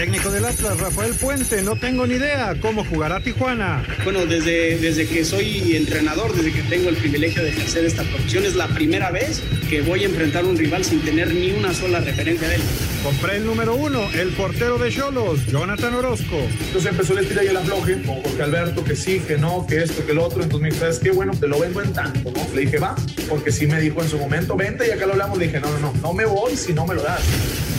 Técnico del Atlas, Rafael Puente, no tengo ni idea cómo jugará Tijuana. Bueno, desde, desde que soy entrenador, desde que tengo el privilegio de ejercer esta profesión, es la primera vez que voy a enfrentar a un rival sin tener ni una sola referencia de él. Compré el número uno, el portero de Cholos, Jonathan Orozco. Entonces empezó el estira y el afloje, con Jorge Alberto, que sí, que no, que esto, que el otro. Entonces me dijo, ¿sabes qué? Bueno, te lo vendo en tanto, ¿no? Le dije, va, porque sí me dijo en su momento, vente, y acá lo hablamos. Le dije, no, no, no, no me voy si no me lo das.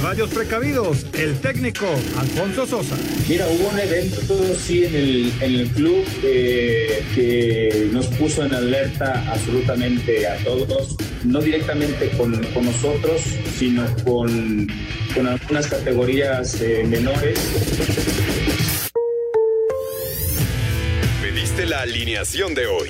Radios precavidos, el técnico Alfonso Sosa. Mira, hubo un evento, sí, en el, en el club eh, que nos puso en alerta absolutamente a todos, no directamente con, con nosotros, sino con, con algunas categorías eh, menores. Pediste la alineación de hoy.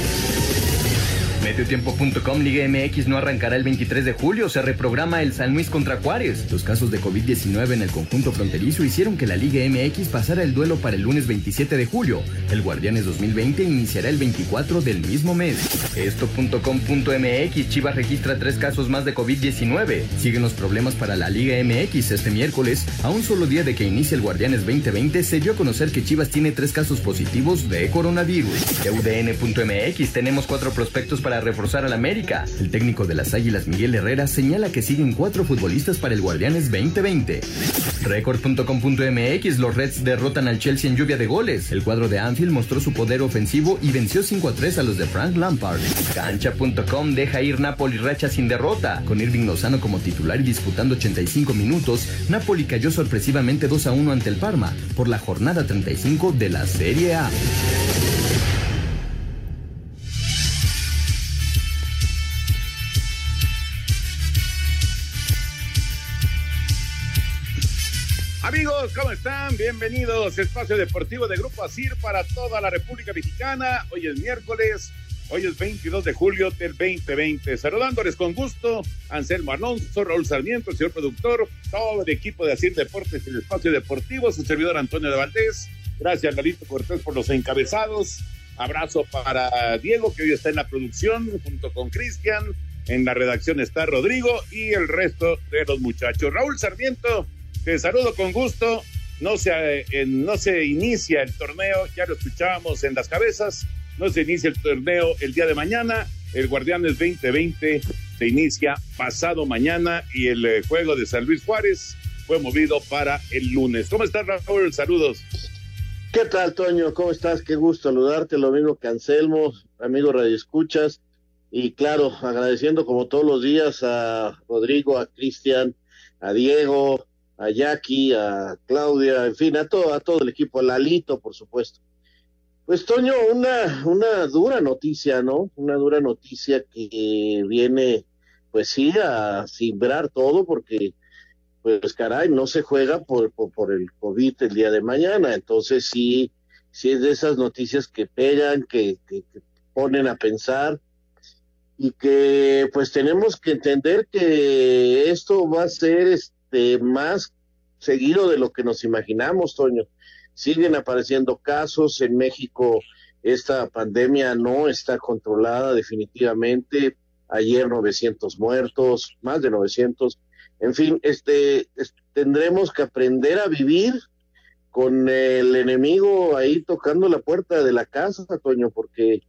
Mediotiempo.com Liga MX no arrancará el 23 de julio, se reprograma el San Luis contra Juárez. Los casos de COVID-19 en el conjunto fronterizo hicieron que la Liga MX pasara el duelo para el lunes 27 de julio. El Guardianes 2020 iniciará el 24 del mismo mes. Esto.com.mx Chivas registra tres casos más de COVID-19. Siguen los problemas para la Liga MX este miércoles. A un solo día de que inicie el Guardianes 2020 se dio a conocer que Chivas tiene tres casos positivos de coronavirus. UDN.mx tenemos cuatro prospectos para reforzar al América. El técnico de las Águilas, Miguel Herrera, señala que siguen cuatro futbolistas para el Guardianes 2020. Record.com.mx Los Reds derrotan al Chelsea en lluvia de goles. El cuadro de Anfield mostró su poder ofensivo y venció 5 a 3 a los de Frank Lampard. Cancha.com deja ir Napoli racha sin derrota. Con Irving Lozano como titular y disputando 85 minutos, Napoli cayó sorpresivamente 2 a 1 ante el Parma por la jornada 35 de la Serie A. Amigos, ¿cómo están? Bienvenidos. Espacio Deportivo de Grupo Asir para toda la República Mexicana. Hoy es miércoles, hoy es 22 de julio del 2020. Saludándoles con gusto, Anselmo Alonso, Raúl Sarmiento, el señor productor, todo el equipo de Asir Deportes y el Espacio Deportivo, su servidor Antonio de Valdés. Gracias, Lalito Cortés, por los encabezados. Abrazo para Diego, que hoy está en la producción, junto con Cristian. En la redacción está Rodrigo y el resto de los muchachos. Raúl Sarmiento, te saludo con gusto. No se, eh, no se inicia el torneo, ya lo escuchábamos en las cabezas. No se inicia el torneo el día de mañana. El Guardianes 2020 se inicia pasado mañana y el eh, juego de San Luis Juárez fue movido para el lunes. ¿Cómo estás, Raúl? Saludos. ¿Qué tal, Toño? ¿Cómo estás? Qué gusto saludarte. Lo mismo que Anselmo, amigo Radio Escuchas. Y claro, agradeciendo como todos los días a Rodrigo, a Cristian, a Diego, a Jackie, a Claudia, en fin, a todo, a todo el equipo, a Lalito, por supuesto. Pues Toño, una, una dura noticia, ¿no? Una dura noticia que viene, pues sí, a simbrar todo, porque, pues caray, no se juega por, por, el COVID el día de mañana, entonces sí, sí es de esas noticias que pegan, que, que, que ponen a pensar, y que pues tenemos que entender que esto va a ser este más seguido de lo que nos imaginamos, Toño. Siguen apareciendo casos en México. Esta pandemia no está controlada definitivamente. Ayer 900 muertos, más de 900. En fin, este, tendremos que aprender a vivir con el enemigo ahí tocando la puerta de la casa, Toño, porque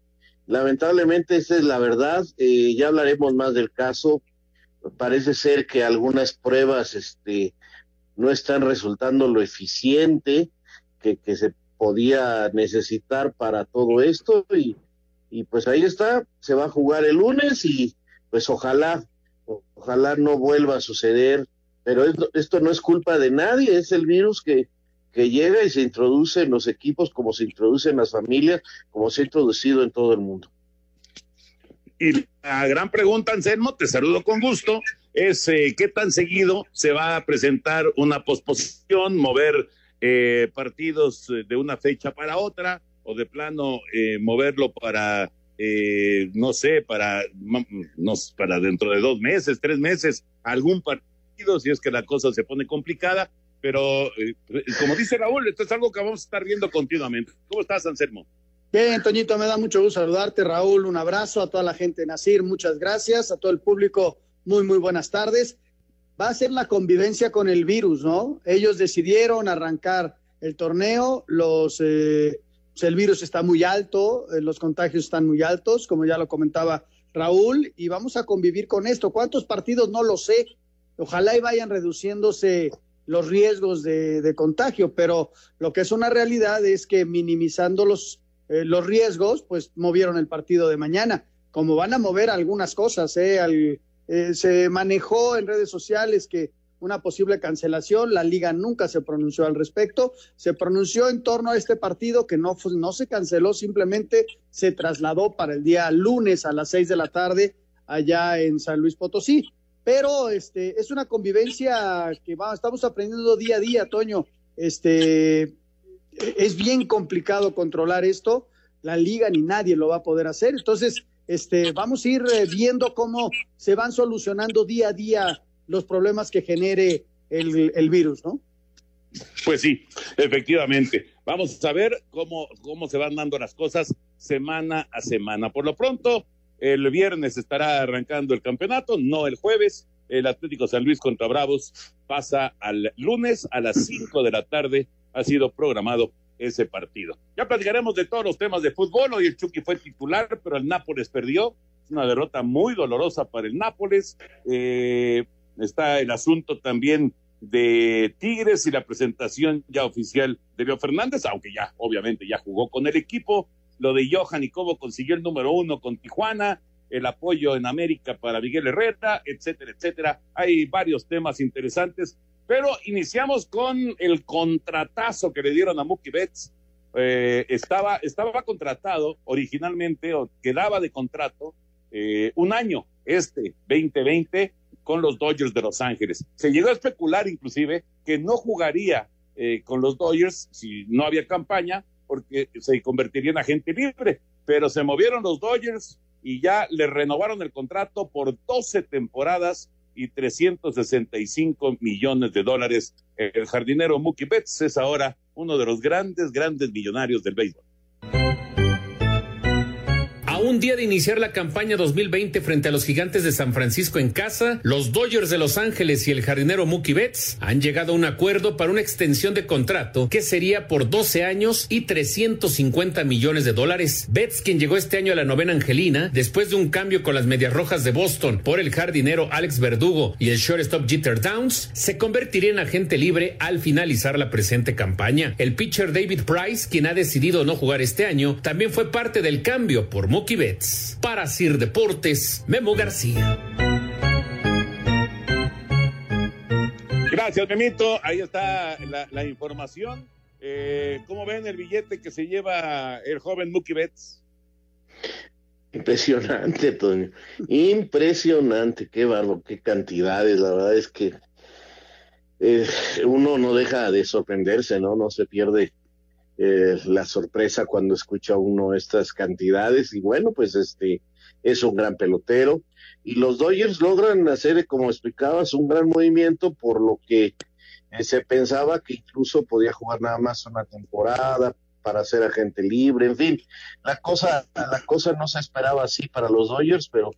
lamentablemente esa es la verdad. Eh, ya hablaremos más del caso. Parece ser que algunas pruebas este, no están resultando lo eficiente que, que se podía necesitar para todo esto y, y pues ahí está, se va a jugar el lunes y pues ojalá, ojalá no vuelva a suceder, pero esto, no es culpa de nadie, es el virus que, que llega y se introduce en los equipos como se introduce en las familias, como se ha introducido en todo el mundo. Y la gran pregunta, Anselmo, te saludo con gusto, es eh, qué tan seguido se va a presentar una posposición, mover eh, partidos eh, de una fecha para otra, o de plano eh, moverlo para, eh, no sé, para, no, para dentro de dos meses, tres meses, algún partido, si es que la cosa se pone complicada. Pero, como dice Raúl, esto es algo que vamos a estar viendo continuamente. ¿Cómo estás, Anselmo? Bien, Toñito, me da mucho gusto saludarte, Raúl. Un abrazo a toda la gente de Nacir, muchas gracias. A todo el público, muy, muy buenas tardes. Va a ser la convivencia con el virus, ¿no? Ellos decidieron arrancar el torneo, los, eh, pues el virus está muy alto, eh, los contagios están muy altos, como ya lo comentaba Raúl, y vamos a convivir con esto. ¿Cuántos partidos? No lo sé. Ojalá y vayan reduciéndose los riesgos de, de contagio, pero lo que es una realidad es que minimizando los, eh, los riesgos, pues movieron el partido de mañana. Como van a mover algunas cosas, ¿eh? Eh, se manejó en redes sociales que una posible cancelación, la liga nunca se pronunció al respecto, se pronunció en torno a este partido que no, no se canceló, simplemente se trasladó para el día lunes a las seis de la tarde allá en San Luis Potosí. Pero este es una convivencia que va, estamos aprendiendo día a día, Toño. Este es bien complicado controlar esto, la liga ni nadie lo va a poder hacer. Entonces, este, vamos a ir eh, viendo cómo se van solucionando día a día los problemas que genere el, el virus, ¿no? Pues sí, efectivamente. Vamos a ver cómo, cómo se van dando las cosas semana a semana. Por lo pronto, el viernes estará arrancando el campeonato, no el jueves. El Atlético San Luis contra Bravos pasa al lunes a las 5 de la tarde. Ha sido programado ese partido. Ya platicaremos de todos los temas de fútbol. Hoy el Chucky fue titular, pero el Nápoles perdió. Es una derrota muy dolorosa para el Nápoles. Eh, está el asunto también de Tigres y la presentación ya oficial de Leo Fernández, aunque ya obviamente ya jugó con el equipo, lo de Johan y cómo consiguió el número uno con Tijuana, el apoyo en América para Miguel Herrera, etcétera, etcétera. Hay varios temas interesantes, pero iniciamos con el contratazo que le dieron a Mookie Betts. Eh, estaba, estaba contratado originalmente, o quedaba de contrato, eh, un año, este 2020, con los Dodgers de Los Ángeles. Se llegó a especular inclusive que no jugaría eh, con los Dodgers si no había campaña porque se convertiría en agente libre, pero se movieron los Dodgers y ya le renovaron el contrato por 12 temporadas y 365 millones de dólares. El jardinero Mookie Betts es ahora uno de los grandes, grandes millonarios del béisbol un día de iniciar la campaña 2020 frente a los gigantes de San Francisco en casa, los Dodgers de Los Ángeles y el jardinero Mookie Betts han llegado a un acuerdo para una extensión de contrato que sería por 12 años y 350 millones de dólares. Betts, quien llegó este año a la novena Angelina, después de un cambio con las Medias Rojas de Boston por el jardinero Alex Verdugo y el shortstop Jeter Downs, se convertiría en agente libre al finalizar la presente campaña. El pitcher David Price, quien ha decidido no jugar este año, también fue parte del cambio por Mookie Para Sir Deportes, Memo García. Gracias, Memito. Ahí está la, la información. Eh, ¿Cómo ven el billete que se lleva el joven Mookie Betts? Impresionante, Toño. Impresionante. Qué barro, qué cantidades. La verdad es que eh, uno no deja de sorprenderse, ¿no? No se pierde eh, la sorpresa cuando escucha uno estas cantidades. Y bueno, pues este es un gran pelotero. Y los Dodgers logran hacer, como explicabas, un gran movimiento por lo que eh, se pensaba que incluso podía jugar nada más una temporada para ser agente libre, en fin, la cosa, la cosa no se esperaba así para los Dodgers, pero,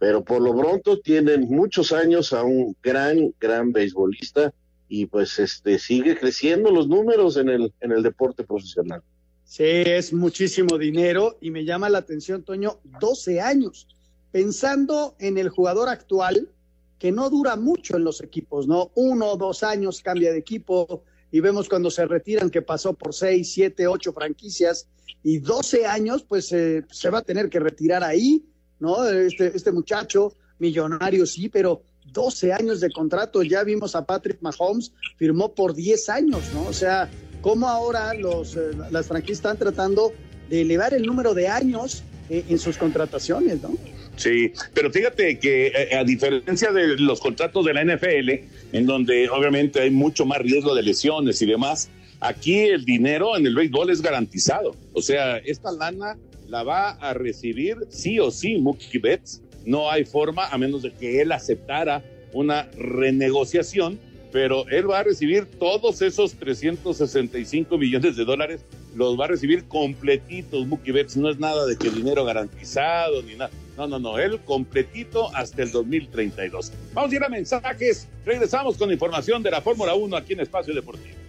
pero por lo pronto tienen muchos años a un gran, gran beisbolista y pues este sigue creciendo los números en el en el deporte profesional. Sí, es muchísimo dinero y me llama la atención, Toño, 12 años. Pensando en el jugador actual, que no dura mucho en los equipos, ¿no? Uno o dos años cambia de equipo y vemos cuando se retiran que pasó por seis, siete, ocho franquicias y 12 años, pues eh, se va a tener que retirar ahí, ¿no? Este, este muchacho, millonario sí, pero 12 años de contrato, ya vimos a Patrick Mahomes, firmó por 10 años, ¿no? O sea, cómo ahora los, eh, las franquicias están tratando de elevar el número de años eh, en sus contrataciones, ¿no? Sí, pero fíjate que eh, a diferencia de los contratos de la NFL, en donde obviamente hay mucho más riesgo de lesiones y demás, aquí el dinero en el béisbol es garantizado. O sea, esta lana la va a recibir sí o sí Mookie Betts. No hay forma, a menos de que él aceptara una renegociación pero él va a recibir todos esos 365 millones de dólares, los va a recibir completitos, Mookie Betts, no es nada de que dinero garantizado ni nada. No, no, no, él completito hasta el 2032. Vamos a ir a mensajes, regresamos con información de la Fórmula 1 aquí en Espacio Deportivo.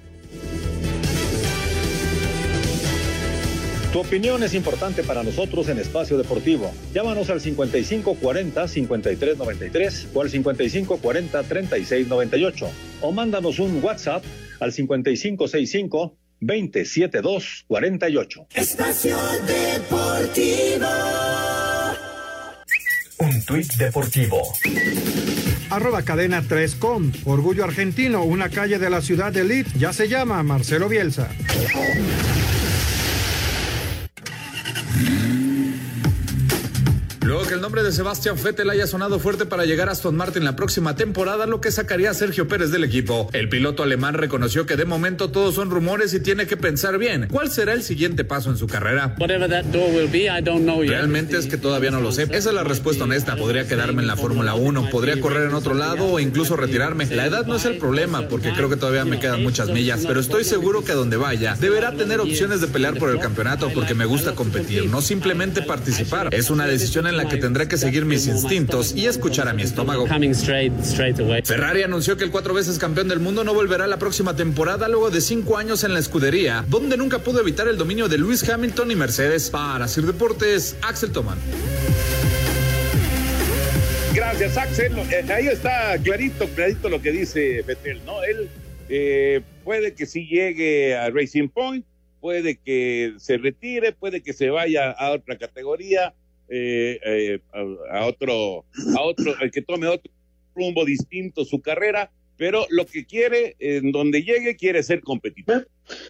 Tu opinión es importante para nosotros en Espacio Deportivo. Llámanos al 5540-5393 o al 5540-3698 o mándanos un WhatsApp al 5565-27248. Espacio Deportivo. Un tuit deportivo. Arroba cadena 3com. Orgullo argentino, una calle de la ciudad de Leeds ya se llama Marcelo Bielsa. Luego que el nombre de Sebastián Vettel haya sonado fuerte para llegar a Aston Martin la próxima temporada, lo que sacaría a Sergio Pérez del equipo. El piloto alemán reconoció que de momento todos son rumores y tiene que pensar bien cuál será el siguiente paso en su carrera. Realmente es que todavía no lo sé. Esa es la respuesta honesta. Podría quedarme en la Fórmula 1, podría correr en otro lado o incluso retirarme. La edad no es el problema porque creo que todavía me quedan muchas millas, pero estoy seguro que a donde vaya deberá tener opciones de pelear por el campeonato porque me gusta competir, no simplemente participar. Es una decisión en la que tendré que seguir mis instintos y escuchar a mi estómago. Ferrari anunció que el cuatro veces campeón del mundo no volverá la próxima temporada luego de cinco años en la escudería, donde nunca pudo evitar el dominio de Lewis Hamilton y Mercedes. Para Sir Deportes, Axel Toman. Gracias, Axel. Eh, ahí está clarito, clarito lo que dice Betel, ¿no? Él eh, puede que sí llegue a Racing Point, puede que se retire, puede que se vaya a otra categoría, eh, eh, a, otro, a otro, que tome otro rumbo distinto su carrera, pero lo que quiere, en donde llegue, quiere ser competitivo.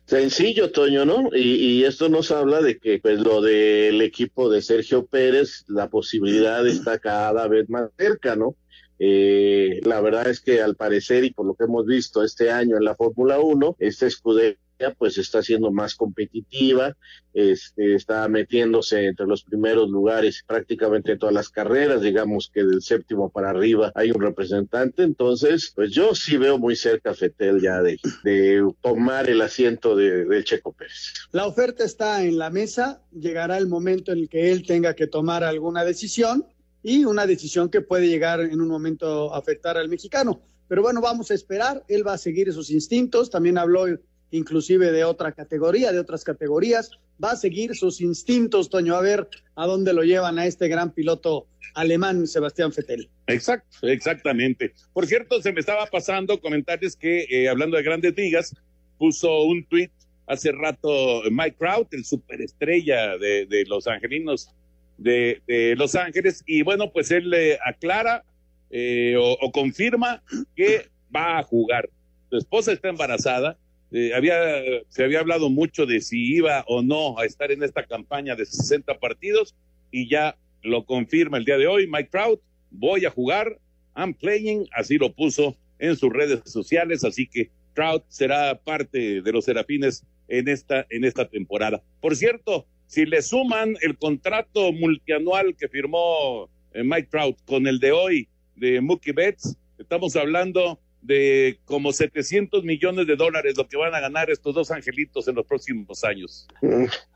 Sencillo, Toño, ¿no? Y, esto nos habla de que, pues, lo del equipo de Sergio Pérez, la posibilidad está cada vez más cerca, ¿no? Eh, la verdad es que al parecer y por lo que hemos visto este año en la Fórmula 1, este escudero pues está siendo más competitiva, este, está metiéndose entre los primeros lugares prácticamente en todas las carreras, digamos que del séptimo para arriba hay un representante, entonces pues yo sí veo muy cerca a Fetel ya de, de tomar el asiento de, Checo Pérez. La oferta está en la mesa, llegará el momento en el que él tenga que tomar alguna decisión y una decisión que puede llegar en un momento a afectar al mexicano. Pero bueno, vamos a esperar, él va a seguir esos instintos, también habló inclusive de otra categoría, de otras categorías. Va a seguir sus instintos, Toño, a ver a dónde lo llevan a este gran piloto alemán, Sebastián Fettel. Exacto, exactamente. Por cierto, se me estaba pasando comentarios que, eh, hablando de grandes ligas, puso un tweet hace rato Mike Trout, el superestrella de, de los angelinos de, Los Ángeles, y bueno, pues él le aclara eh, o confirma que va a jugar. Su esposa está embarazada, eh, se había hablado mucho de si iba o no a estar en esta campaña de 60 partidos y ya lo confirma el día de hoy Mike Trout, voy a jugar, I'm playing, así lo puso en sus redes sociales, así que Trout será parte de los Serafines en esta, en esta temporada. Por cierto, si le suman el contrato multianual que firmó eh, Mike Trout con el de hoy de Mookie Betts, estamos hablando de como 700 millones de dólares lo que van a ganar estos dos angelitos en los próximos años.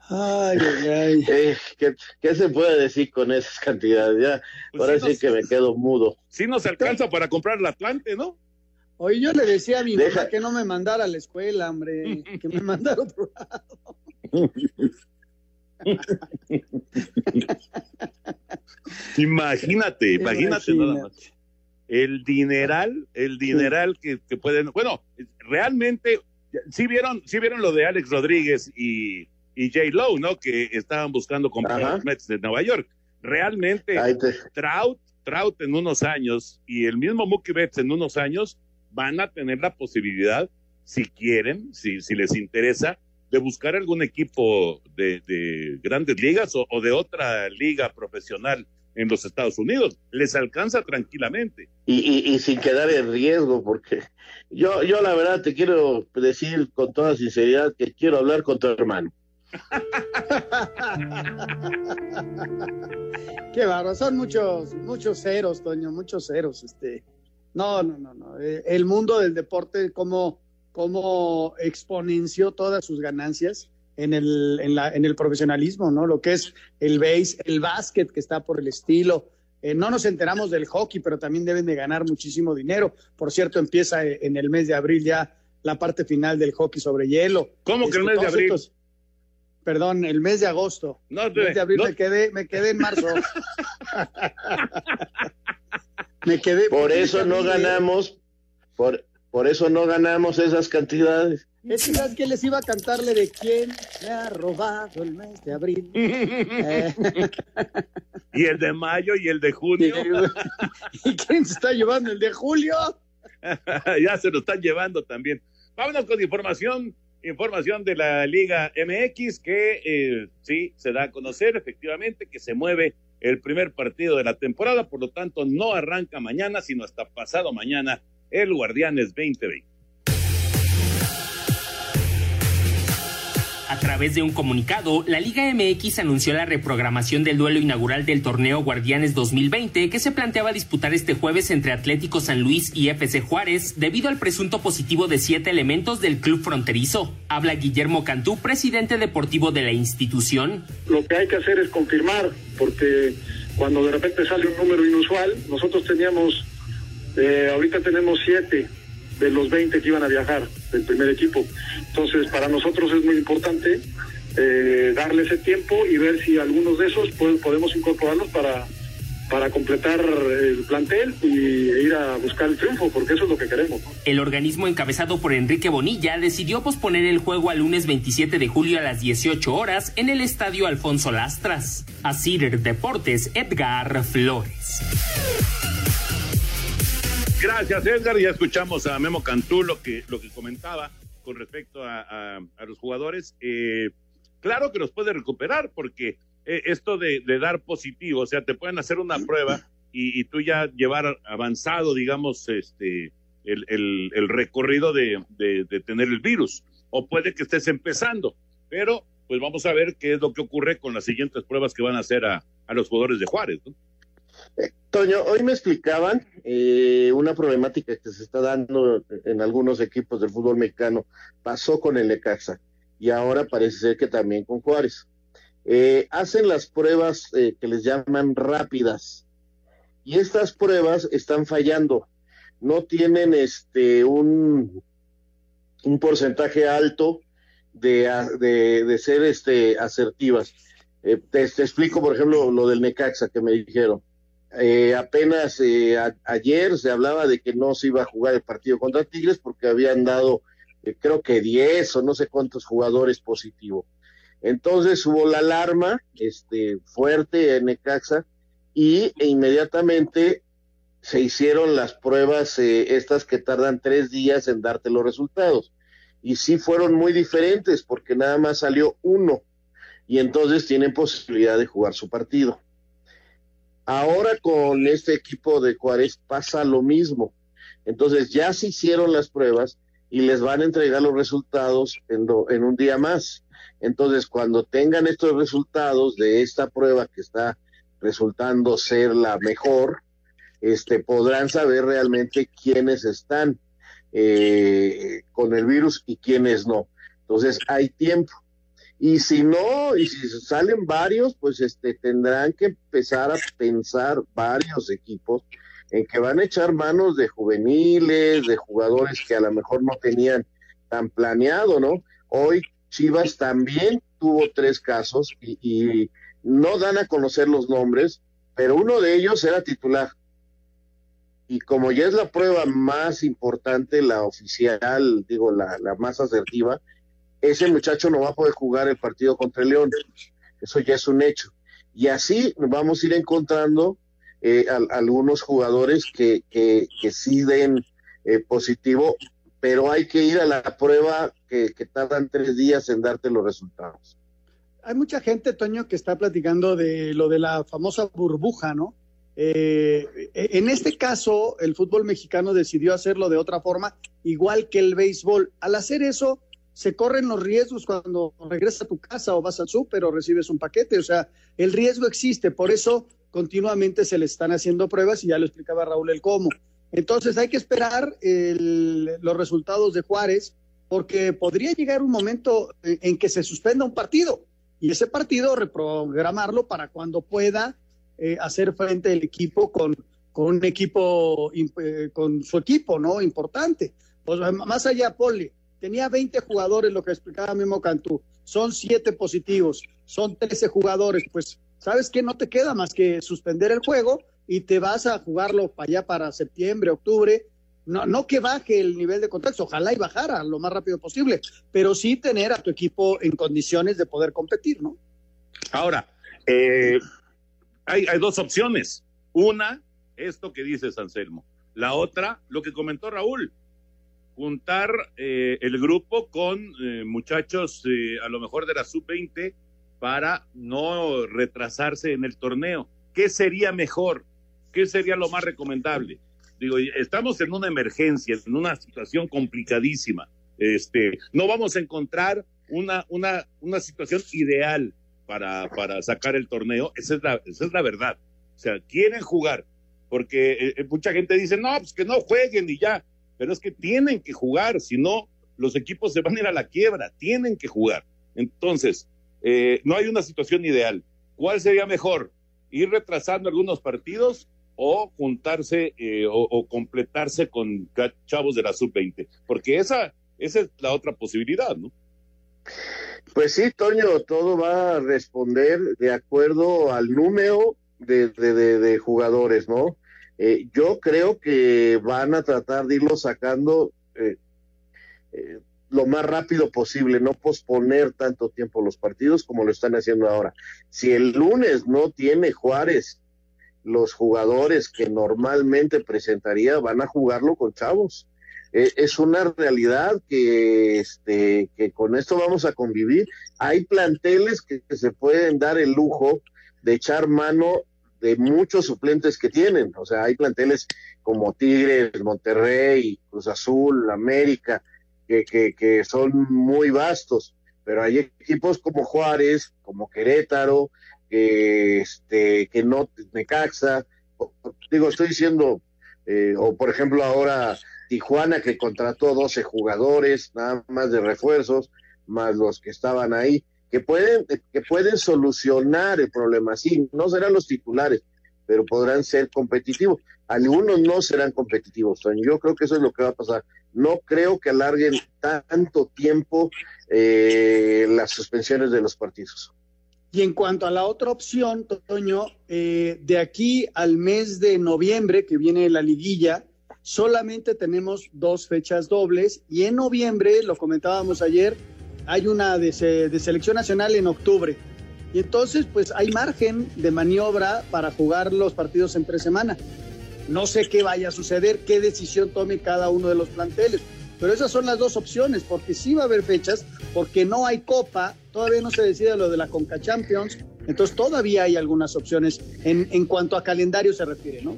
Ay, ay, ay. Eh, ¿qué, se puede decir con esas cantidades? Ya, Pues ahora sí sí que me quedo mudo. Sí nos alcanza para comprar el Atlante, ¿no? Oye, yo le decía a mi Deja- mamá que no me mandara a la escuela, hombre, que me mandara a otro lado. imagínate, imagínate nada más. El dineral, el dineral que, que, pueden. Bueno, realmente, sí vieron, sí vieron lo de Alex Rodríguez y, y J. Lowe, ¿no? Que estaban buscando comprar los Mets de Nueva York. Realmente, Trout, Trout en unos años y el mismo Mookie Betts en unos años van a tener la posibilidad, si quieren, si, si les interesa, de buscar algún equipo de, de grandes ligas o, o, de otra liga profesional en los Estados Unidos. Les alcanza tranquilamente. Y, y, y, sin quedar en riesgo, porque yo, yo la verdad te quiero decir con toda sinceridad que quiero hablar con tu hermano. Qué barro, son muchos, muchos ceros, Toño, muchos ceros. Este, no, no, no, no. Eh, el mundo del deporte, como cómo exponenció todas sus ganancias en el, en, la, en el profesionalismo, ¿no? Lo que es el base, el básquet que está por el estilo. Eh, no nos enteramos del hockey, pero también deben de ganar muchísimo dinero. Por cierto, empieza en el mes de abril ya la parte final del hockey sobre hielo. ¿Cómo que el mes de abril? Estos, perdón, el mes de agosto. No, el mes de abril no. me, quedé, me quedé en marzo. me quedé. Por eso no ganamos, por, por eso no ganamos esas cantidades. Es que, les iba a cantarle de quién me ha robado el mes de abril. eh. Y el de mayo y el de junio. ¿Y quién se está llevando el de julio? ya se lo están llevando también. Vámonos con información, información de la Liga MX que eh, sí se da a conocer efectivamente que se mueve el primer partido de la temporada, por lo tanto no arranca mañana, sino hasta pasado mañana el Guardianes 2020. A través de un comunicado, la Liga MX anunció la reprogramación del duelo inaugural del torneo Guardianes 2020 que se planteaba disputar este jueves entre Atlético San Luis y FC Juárez debido al presunto positivo de siete elementos del club fronterizo. Habla Guillermo Cantú, presidente deportivo de la institución. Lo que hay que hacer es confirmar, porque cuando de repente sale un número inusual, nosotros teníamos, eh, ahorita tenemos siete de los 20 que iban a viajar del primer equipo. Entonces, para nosotros es muy importante eh, darle ese tiempo y ver si algunos de esos pues, podemos incorporarlos para, para completar el plantel y ir a buscar el triunfo, porque eso es lo que queremos. El organismo encabezado por Enrique Bonilla decidió posponer el juego al lunes 27 de julio a las 18 horas en el estadio Alfonso Lastras. Asir Deportes, Edgar Flores. Gracias, Edgar. Ya escuchamos a Memo Cantú lo que, lo que comentaba con respecto a, los jugadores. Eh, claro que los puede recuperar porque eh, esto de, dar positivo, o sea, te pueden hacer una prueba y, y tú ya llevar avanzado, digamos, este, el, recorrido de, tener el virus. O puede que estés empezando, pero pues vamos a ver qué es lo que ocurre con las siguientes pruebas que van a hacer a, a los jugadores de Juárez. ¿no? Eh, Toño, hoy me explicaban eh, una problemática que se está dando en algunos equipos del fútbol mexicano. Pasó con el Necaxa y ahora parece ser que también con Juárez. Eh, hacen las pruebas eh, que les llaman rápidas y estas pruebas están fallando. No tienen este un, un porcentaje alto de, de, de ser este asertivas. Te, te explico, por ejemplo, lo del Necaxa que me dijeron eh, apenas eh, ayer se hablaba de que no se iba a jugar el partido contra Tigres porque habían dado eh, creo que 10 o no sé cuántos jugadores positivos. Entonces hubo la alarma este, fuerte en Necaxa y e inmediatamente se hicieron las pruebas eh, estas que tardan tres días en darte los resultados. Y sí fueron muy diferentes porque nada más salió uno y entonces tienen posibilidad de jugar su partido. Ahora con este equipo de Juárez pasa lo mismo. Entonces ya se hicieron las pruebas y les van a entregar los resultados en, un día más. Entonces cuando tengan estos resultados de esta prueba que está resultando ser la mejor, este, podrán saber realmente quiénes están eh, con el virus y quiénes no. Entonces hay tiempo y si no, y si salen varios, pues este tendrán que empezar a pensar varios equipos en que van a echar manos de juveniles, de jugadores que a lo mejor no tenían tan planeado, ¿no? Hoy Chivas también tuvo tres casos y, no dan a conocer los nombres, pero uno de ellos era titular. Y como ya es la prueba más importante, la oficial, digo, la, la más asertiva, ese muchacho no va a poder jugar el partido contra el León. Eso ya es un hecho. Y así vamos a ir encontrando eh, a- algunos jugadores que, que, sí den eh, positivo, pero hay que ir a la prueba que, que tardan tres días en darte los resultados. Hay mucha gente, Toño, que está platicando de lo de la famosa burbuja, ¿no? Eh, en este caso, el fútbol mexicano decidió hacerlo de otra forma, igual que el béisbol. Al hacer eso, se corren los riesgos cuando regresas a tu casa o vas al súper o recibes un paquete. O sea, el riesgo existe, por eso continuamente se le están haciendo pruebas y ya lo explicaba Raúl el cómo. Entonces hay que esperar los resultados de Juárez porque podría llegar un momento en, que se suspenda un partido y ese partido reprogramarlo para cuando pueda eh, hacer frente el equipo con, con un equipo, eh, con su equipo, ¿no? Importante. Pues, más allá, Poli, tenía 20 jugadores, lo que explicaba mismo Cantú, son 7 positivos, son 13 jugadores, pues, ¿sabes qué? No te queda más que suspender el juego y te vas a jugarlo para allá para septiembre, octubre, no, no que baje el nivel de contacto, ojalá y bajara lo más rápido posible, pero sí tener a tu equipo en condiciones de poder competir, ¿no? Ahora, eh, hay, hay dos opciones. Una, esto que dices, Anselmo. La otra, lo que comentó Raúl, juntar eh, el grupo con eh, muchachos eh, a lo mejor de la sub-20 para no retrasarse en el torneo. ¿Qué sería mejor? ¿Qué sería lo más recomendable? Digo, estamos en una emergencia, en una situación complicadísima. Este, no vamos a encontrar una, una, una situación ideal para, para sacar el torneo. Esa es, la, esa es la verdad. O sea, quieren jugar, porque eh, mucha gente dice, no, pues que no jueguen y ya. Pero es que tienen que jugar, si no, los equipos se van a ir a la quiebra, tienen que jugar. Entonces, eh, no hay una situación ideal. ¿Cuál sería mejor? ¿Ir retrasando algunos partidos o juntarse eh, o, completarse con chavos de la sub-20? Porque esa, esa es la otra posibilidad, ¿no? Pues sí, Toño, todo va a responder de acuerdo al número de, de- de- de jugadores, ¿no? Eh, yo creo que van a tratar de irlo sacando eh, eh, lo más rápido posible, no posponer tanto tiempo los partidos como lo están haciendo ahora. Si el lunes no tiene Juárez los jugadores que normalmente presentaría, van a jugarlo con chavos. Eh, es una realidad que, este, que con esto vamos a convivir. Hay planteles que, que se pueden dar el lujo de echar mano de muchos suplentes que tienen. O sea, hay planteles como Tigres, Monterrey, Cruz Azul, América, que, que, que son muy vastos, pero hay equipos como Juárez, como Querétaro, que, este, que no, Necaxa, digo, estoy diciendo, eh, o por ejemplo ahora Tijuana que contrató 12 jugadores, nada más de refuerzos, más los que estaban ahí, que pueden, que pueden solucionar el problema. Sí, no serán los titulares, pero podrán ser competitivos. Algunos no serán competitivos, Toño. Yo creo que eso es lo que va a pasar. No creo que alarguen tanto tiempo eh, las suspensiones de los partidos. Y en cuanto a la otra opción, Toño, eh, de aquí al mes de noviembre, que viene la liguilla, solamente tenemos dos fechas dobles y en noviembre, lo comentábamos ayer, hay una de, se- de selección nacional en octubre. Y entonces, pues hay margen de maniobra para jugar los partidos entre semana. No sé qué vaya a suceder, qué decisión tome cada uno de los planteles. Pero esas son las dos opciones, porque sí va a haber fechas, porque no hay copa, todavía no se decide lo de la Conca Champions, entonces todavía hay algunas opciones en, en cuanto a calendario se refiere, ¿no?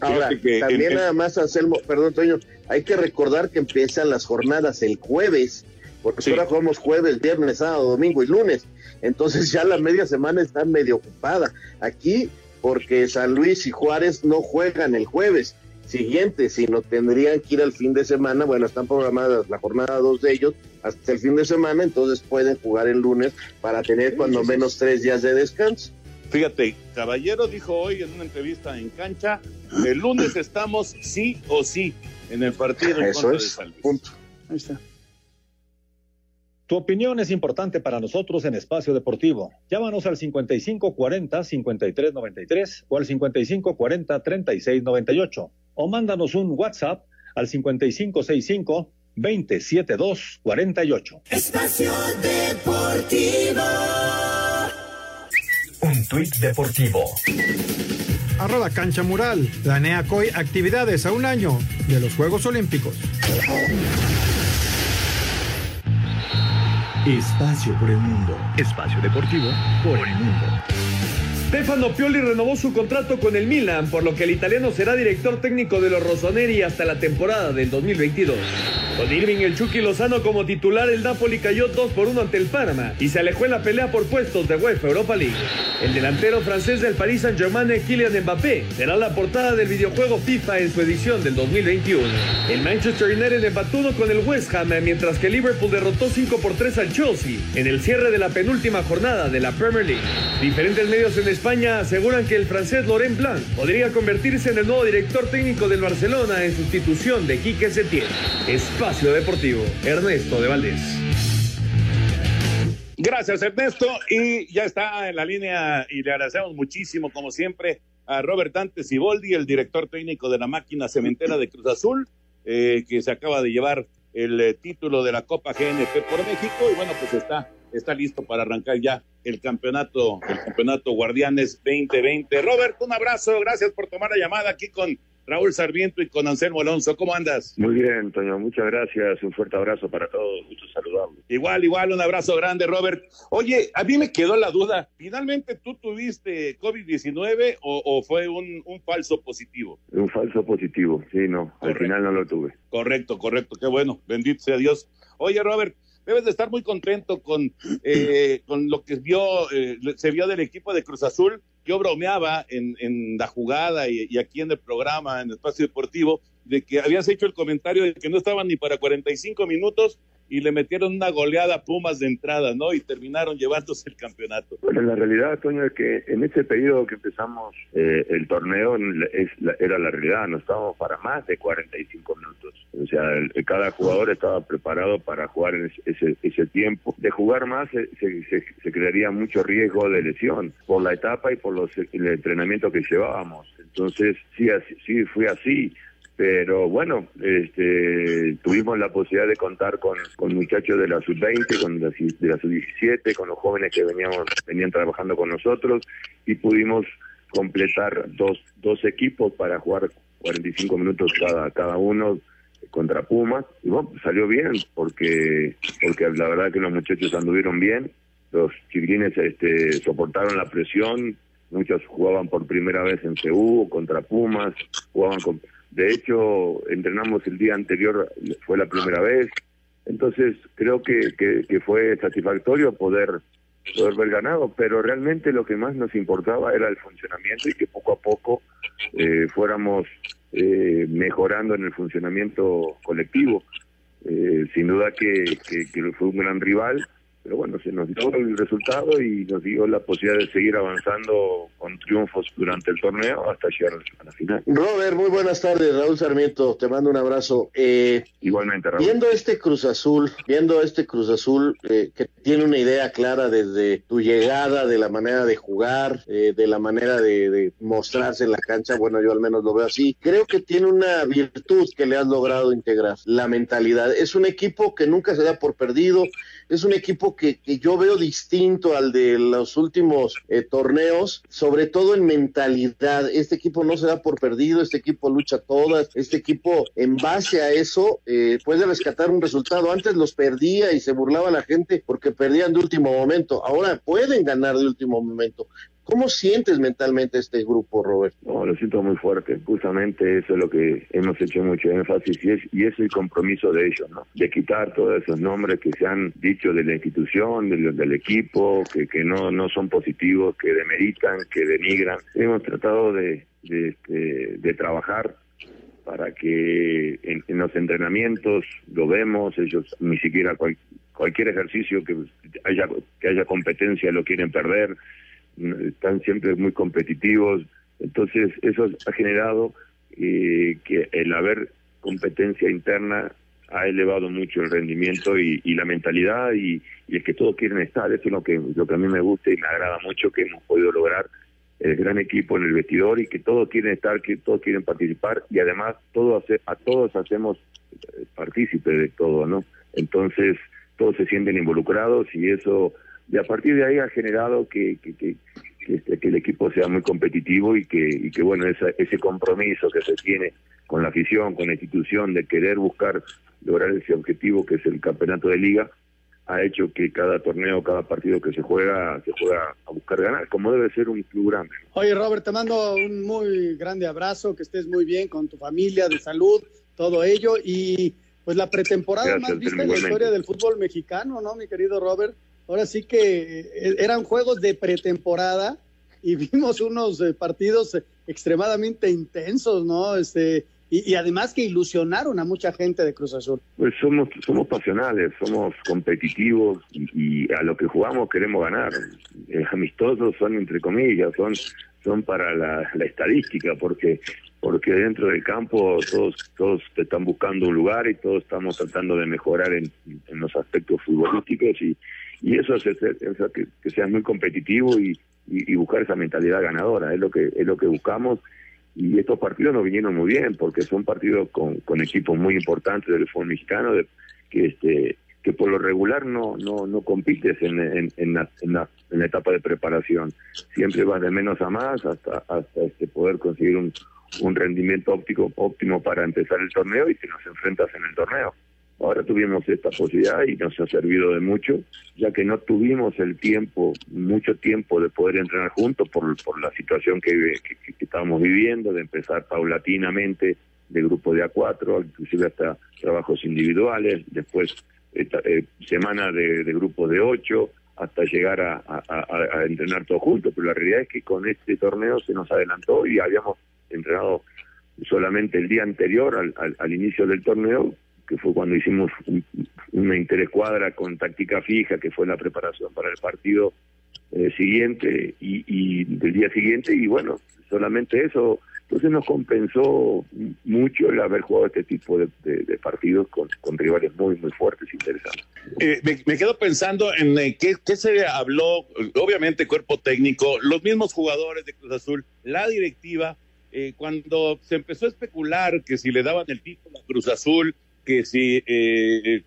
Ahora, que también en- en- nada más, Anselmo, perdón, Toño, hay que recordar que empiezan las jornadas el jueves, porque ahora jugamos jueves, viernes, sábado, domingo y lunes. Entonces ya la media semana está medio ocupada. Aquí, porque San Luis y Juárez no juegan el jueves siguiente, sino tendrían que ir al fin de semana. Bueno, están programadas la jornada dos de ellos hasta el fin de semana, entonces pueden jugar el lunes para tener cuando menos tres días de descanso. Fíjate, Caballero dijo hoy en una entrevista en cancha, el lunes estamos sí o sí en el partido en Eso contra es, de San Luis. punto. Ahí está. Tu opinión es importante para nosotros en Espacio Deportivo. Llámanos al 5540-5393 o al 5540-3698 o mándanos un WhatsApp al 5565-27248. Espacio Deportivo. Un tuit deportivo. Arroba Cancha Mural. Planea COI actividades a un año de los Juegos Olímpicos. Espacio por el mundo. Espacio deportivo por el mundo. Stefano Pioli renovó su contrato con el Milan, por lo que el italiano será director técnico de los Rossoneri hasta la temporada del 2022. Con Irving el Chucky Lozano como titular, el Napoli cayó 2 por 1 ante el Panamá y se alejó en la pelea por puestos de UEFA Europa League. El delantero francés del Paris Saint-Germain, Kylian Mbappé, será la portada del videojuego FIFA en su edición del 2021. El Manchester United empató con el West Ham, mientras que Liverpool derrotó 5 por 3 al Chelsea en el cierre de la penúltima jornada de la Premier League. Diferentes medios en España aseguran que el francés Laurent Blanc podría convertirse en el nuevo director técnico del Barcelona en sustitución de Quique Setién. Espacio Deportivo, Ernesto de Valdés. Gracias, Ernesto. Y ya está en la línea y le agradecemos muchísimo, como siempre, a Robert Dante Siboldi, el director técnico de la máquina cementera de Cruz Azul, eh, que se acaba de llevar el eh, título de la Copa GNP por México. Y bueno, pues está, está listo para arrancar ya el campeonato, el campeonato Guardianes 2020. Robert, un abrazo. Gracias por tomar la llamada aquí con Raúl Sarmiento y con Anselmo Alonso. ¿Cómo andas? Muy bien, Toño, muchas gracias. Un fuerte abrazo para todos. Mucho saludable. Igual, igual, un abrazo grande, Robert. Oye, a mí me quedó la duda. ¿Finalmente tú tuviste COVID-19 o, o, fue un, un, falso positivo? Un falso positivo, sí, no. Correcto. Al final no lo tuve. Correcto, correcto. Qué bueno. Bendito sea Dios. Oye, Robert, debes de estar muy contento con, eh, con lo que vio, eh, se vio del equipo de Cruz Azul. Yo bromeaba en, en la jugada y, y, aquí en el programa, en el espacio deportivo, de que habías hecho el comentario de que no estaban ni para 45 minutos y le metieron una goleada a Pumas de entrada, ¿no? Y terminaron llevándose el campeonato. Bueno, la realidad, Toño, es que en ese periodo que empezamos eh, el torneo es la, era la realidad, no estábamos para más de 45 minutos. O sea, el, cada jugador estaba preparado para jugar en ese, ese, tiempo. De jugar más se, se, se, crearía mucho riesgo de lesión por la etapa y por los, el entrenamiento que llevábamos. Entonces, sí, así, sí fue así pero bueno, este, tuvimos la posibilidad de contar con, con muchachos de la sub-20, con de la sub-17, con los jóvenes que veníamos, venían trabajando con nosotros y pudimos completar dos, dos equipos para jugar 45 minutos cada, cada uno contra Pumas. Y bueno, salió bien porque porque la verdad que los muchachos anduvieron bien, los chiquilines este, soportaron la presión, muchos jugaban por primera vez en CU contra Pumas, jugaban con de hecho, entrenamos el día anterior, fue la primera vez. Entonces, creo que, que, fue satisfactorio poder, poder haber ganado, pero realmente lo que más nos importaba era el funcionamiento y que poco a poco eh, fuéramos eh, mejorando en el funcionamiento colectivo. Eh, sin duda que, que fue un gran rival, pero bueno, se nos dio el resultado y nos dio la posibilidad de seguir avanzando con triunfos durante el torneo hasta llegar a la final. Robert, muy buenas tardes, Raúl Sarmiento, te mando un abrazo. Eh, Igualmente, Raúl. Viendo este Cruz Azul, viendo este Cruz Azul eh, que tiene una idea clara desde tu llegada, de la manera de jugar, eh, de la manera de, de mostrarse en la cancha, bueno, yo al menos lo veo así, creo que tiene una virtud que le has logrado integrar, la mentalidad. Es un equipo que nunca se da por perdido, es un equipo que, que, yo veo distinto al de los últimos eh, torneos, sobre todo en mentalidad. Este equipo no se da por perdido, este equipo lucha todas, este equipo en base a eso eh, puede rescatar un resultado. Antes los perdía y se burlaba la gente porque perdían de último momento, ahora pueden ganar de último momento. ¿Cómo sientes mentalmente este grupo, Robert? No, lo siento muy fuerte. Justamente eso es lo que hemos hecho mucho énfasis y es, y es el compromiso de ellos, ¿no? De quitar todos esos nombres que se han dicho de la institución, del, del equipo, que, no, no son positivos, que demeritan, que denigran. Hemos tratado de, de, de, de trabajar para que en, los entrenamientos lo vemos, ellos ni siquiera cual, cualquier ejercicio que haya, que haya competencia lo quieren perder están siempre muy competitivos, entonces eso ha generado eh, que el haber competencia interna ha elevado mucho el rendimiento y, la mentalidad y, y, es que todos quieren estar. Eso es lo que, lo que a mí me gusta y me agrada mucho que hemos podido lograr el gran equipo en el vestidor y que todos quieren estar, que todos quieren participar y además todos a todos hacemos eh, partícipes de todo, ¿no? Entonces todos se sienten involucrados y eso y a partir de ahí ha generado que, que, que, que, este, el equipo sea muy competitivo y que, y que bueno, ese compromiso que se tiene con la afición, con la institución de querer buscar lograr ese objetivo que es el campeonato de liga, ha hecho que cada torneo, cada partido que se juega, se juega a buscar ganar, como debe ser un club grande. Oye, Robert, te mando un muy grande abrazo, que estés muy bien con tu familia, de salud, todo ello, y pues la pretemporada más vista en la historia del fútbol mexicano, ¿no, mi querido Robert? Ahora sí que eh, eran juegos de pretemporada y vimos unos eh, partidos extremadamente intensos, ¿no? Este, y, además que ilusionaron a mucha gente de Cruz Azul. Pues somos somos pasionales, somos competitivos y, a lo que jugamos queremos ganar. Eh, amistosos son entre comillas, son son para la, estadística porque porque dentro del campo todos todos están buscando un lugar y todos estamos tratando de mejorar en, en los aspectos futbolísticos y, y eso hace, que, que sea muy competitivo y, y, buscar esa mentalidad ganadora es lo que es lo que buscamos. Y estos partidos nos vinieron muy bien porque son partidos con, con equipos muy importantes del fútbol mexicano de, que este que por lo regular no no no compites en, en, la, en, la, etapa de preparación. Siempre vas de menos a más hasta hasta este poder conseguir un, un rendimiento óptico óptimo para empezar el torneo y que nos enfrentas en el torneo Ahora tuvimos esta posibilidad y nos ha servido de mucho, ya que no tuvimos el tiempo, mucho tiempo de poder entrenar juntos por, por la situación que, que, estábamos viviendo, de empezar paulatinamente de grupo de A4, inclusive hasta trabajos individuales, después eh, semana de, de grupos de 8, hasta llegar a, a, entrenar todos juntos. Pero la realidad es que con este torneo se nos adelantó y habíamos entrenado solamente el día anterior al, al, al inicio del torneo que fue cuando hicimos una interescuadra con táctica fija, que fue la preparación para el partido eh, siguiente y, y, del día siguiente, y bueno, solamente eso. Entonces nos compensó mucho el haber jugado este tipo de, partidos con, rivales muy, muy fuertes e interesantes. Eh, me, quedo pensando en eh, qué, qué se habló, obviamente cuerpo técnico, los mismos jugadores de Cruz Azul, la directiva, cuando se empezó a especular que si le daban el título a Cruz Azul, que si eh,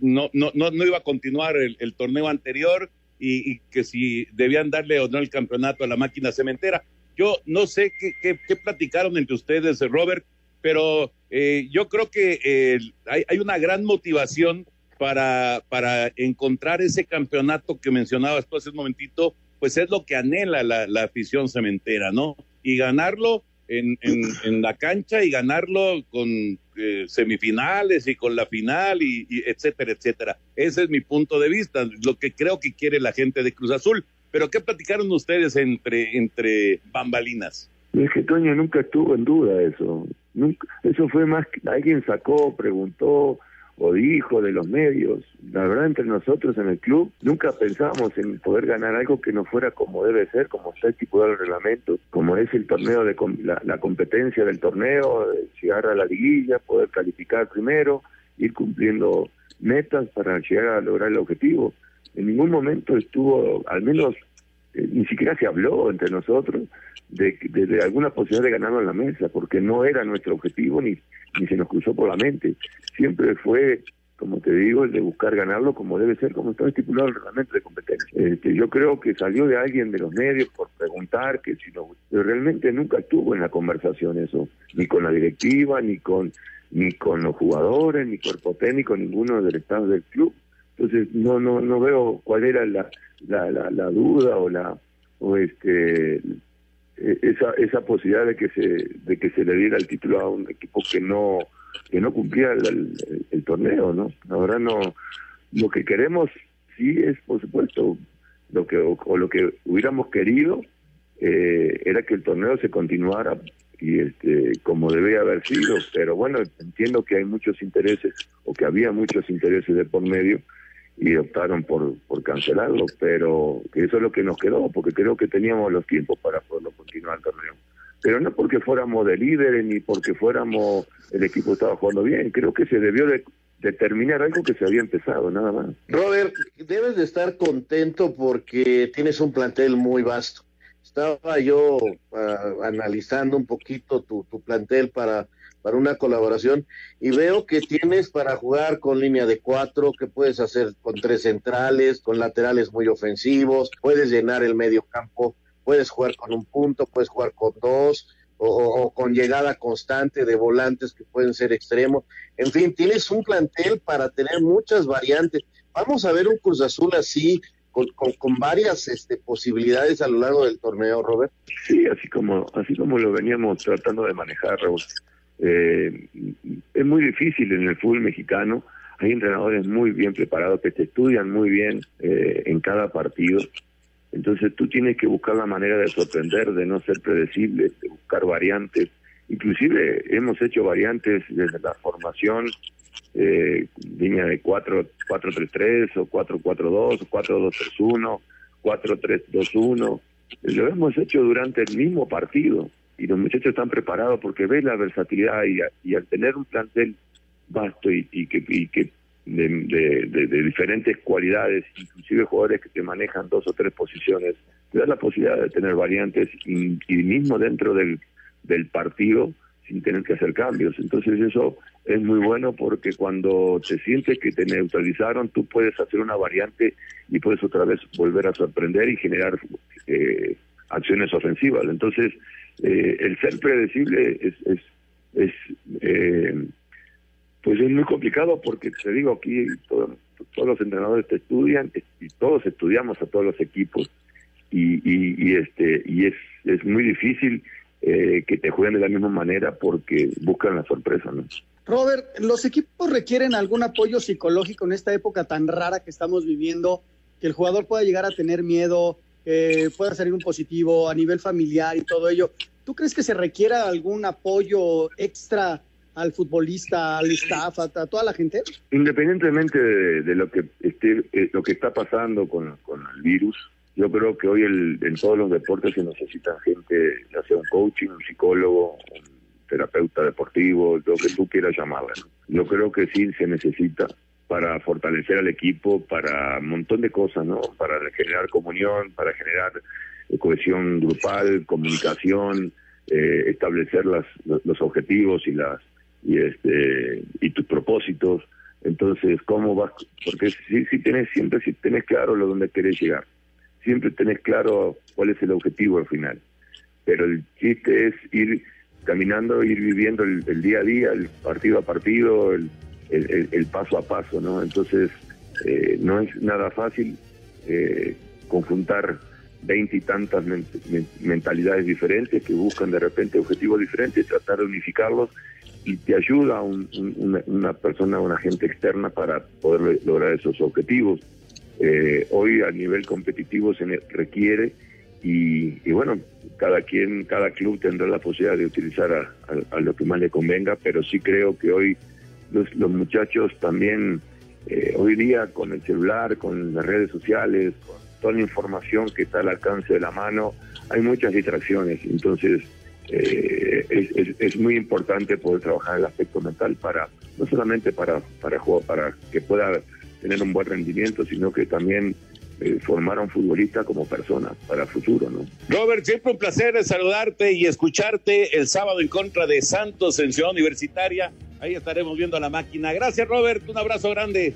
no, no, no, iba a continuar el, torneo anterior y, que si debían darle o no el campeonato a la máquina cementera. Yo no sé qué, qué, platicaron entre ustedes, Robert, pero eh, yo creo que eh, hay, hay, una gran motivación para, para encontrar ese campeonato que mencionabas tú hace un momentito, pues es lo que anhela la, la afición cementera, ¿no? Y ganarlo en, en, la cancha y ganarlo con eh, semifinales y con la final y, etcétera, etcétera. Ese es mi punto de vista, lo que creo que quiere la gente de Cruz Azul. Pero ¿qué platicaron ustedes entre, entre bambalinas? Es que Toño nunca estuvo en duda eso. Nunca, eso fue más alguien sacó, preguntó, o dijo de los medios. La verdad, entre nosotros en el club nunca pensamos en poder ganar algo que no fuera como debe ser, como está estipulado el reglamento, como es el torneo de la, competencia del torneo, llegar a la liguilla, poder calificar primero, ir cumpliendo metas para llegar a lograr el objetivo. En ningún momento estuvo, al menos eh, ni siquiera se habló entre nosotros de, de, alguna posibilidad de ganarlo en la mesa, porque no era nuestro objetivo ni, ni se nos cruzó por la mente. Siempre fue, como te digo, el de buscar ganarlo como debe ser, como está estipulado el reglamento de competencia. Este, yo creo que salió de alguien de los medios por preguntar que si no, pero realmente nunca estuvo en la conversación eso, ni con la directiva, ni con ni con los jugadores, ni cuerpo técnico, ninguno del estado del club. Entonces no no no veo cuál era la la, la, la duda o la o este eh, esa esa posibilidad de que se de que se le diera el título a un equipo que no que no cumplía el, torneo no ahora no lo que queremos sí es por supuesto lo que o, lo que hubiéramos querido eh, era que el torneo se continuara y este como debía haber sido pero bueno entiendo que hay muchos intereses o que había muchos intereses de por medio y optaron por, por cancelarlo, pero eso es lo que nos quedó, porque creo que teníamos los tiempos para poderlo continuar el torneo. Pero no porque fuéramos de líderes ni porque fuéramos el equipo estaba jugando bien, creo que se debió de, de terminar algo que se había empezado, nada más. Robert, debes de estar contento porque tienes un plantel muy vasto. Estaba yo ah, analizando un poquito tu, tu plantel para, para una colaboración y veo que tienes para jugar con línea de cuatro, que puedes hacer con tres centrales, con laterales muy ofensivos, puedes llenar el medio campo, puedes jugar con un punto, puedes jugar con dos, o, con llegada constante de volantes que pueden ser extremos. En fin, tienes un plantel para tener muchas variantes. Vamos a ver un Cruz Azul así, con, con, varias este, posibilidades a lo largo del torneo, Robert. Sí, así como, así como lo veníamos tratando de manejar, Raúl. Eh, es muy difícil en el fútbol mexicano. Hay entrenadores muy bien preparados que te estudian muy bien eh, en cada partido entonces tú tienes que buscar la manera de sorprender, de no ser predecible, de buscar variantes. Inclusive hemos hecho variantes desde la formación, eh, línea de 4-3-3 o 4-4-2 o 4-2-3-1, 4-3-2-1. Lo hemos hecho durante el mismo partido y los muchachos están preparados porque ven la versatilidad y, al tener un plantel vasto y, que, y que de, de, diferentes cualidades, inclusive jugadores que te manejan dos o tres posiciones, te da la posibilidad de tener variantes y, mismo dentro del, del partido sin tener que hacer cambios. Entonces eso es muy bueno porque cuando te sientes que te neutralizaron, tú puedes hacer una variante y puedes otra vez volver a sorprender y generar eh, acciones ofensivas. Entonces, eh, el ser predecible es, es, eh, pues es muy complicado porque te digo aquí todos los entrenadores te estudian y todos estudiamos a todos los equipos y, y, este y es es muy difícil eh, que te jueguen de la misma manera porque buscan la sorpresa no Robert los equipos requieren algún apoyo psicológico en esta época tan rara que estamos viviendo que el jugador pueda llegar a tener miedo que pueda salir un positivo a nivel familiar y todo ello ¿Tú crees que se requiera algún apoyo extra al futbolista, al staff, a, toda la gente? Independientemente de, lo que esté, eh, lo que está pasando con, el virus, yo creo que hoy en todos los deportes se necesita gente, ya sea un coaching, un psicólogo, un terapeuta deportivo, lo que tú quieras llamarla. Yo creo que sí se necesita para fortalecer al equipo, para un montón de cosas, ¿no? Para generar comunión, para generar cohesión grupal, comunicación, eh, establecer las, los objetivos y las y este y tus propósitos. Entonces cómo vas porque si, si tenés siempre si tenés claro lo donde querés llegar siempre tenés claro cuál es el objetivo al final. Pero el chiste es ir caminando ir viviendo el, día a día el partido a partido el, el, paso a paso no entonces eh, no es nada fácil eh, conjuntar veinte y tantas mentalidades diferentes que buscan de repente objetivos diferentes tratar de unificarlos y te ayuda una, persona, una gente externa para poder lograr esos objetivos. Eh, hoy a nivel competitivo se requiere y, bueno, cada quien, cada club tendrá la posibilidad de utilizar a, lo que más le convenga, pero sí creo que hoy los, muchachos también, eh, hoy día con el celular, con las redes sociales, con toda la información que está al alcance de la mano, hay muchas distracciones, entonces eh, es, es, muy importante poder trabajar el aspecto mental para no solamente para para para que pueda tener un buen rendimiento sino que también eh, formar a un futbolista como persona para el futuro no Robert siempre un placer saludarte y escucharte el sábado en contra de Santos en Ciudad Universitaria ahí estaremos viendo la máquina gracias Robert un abrazo grande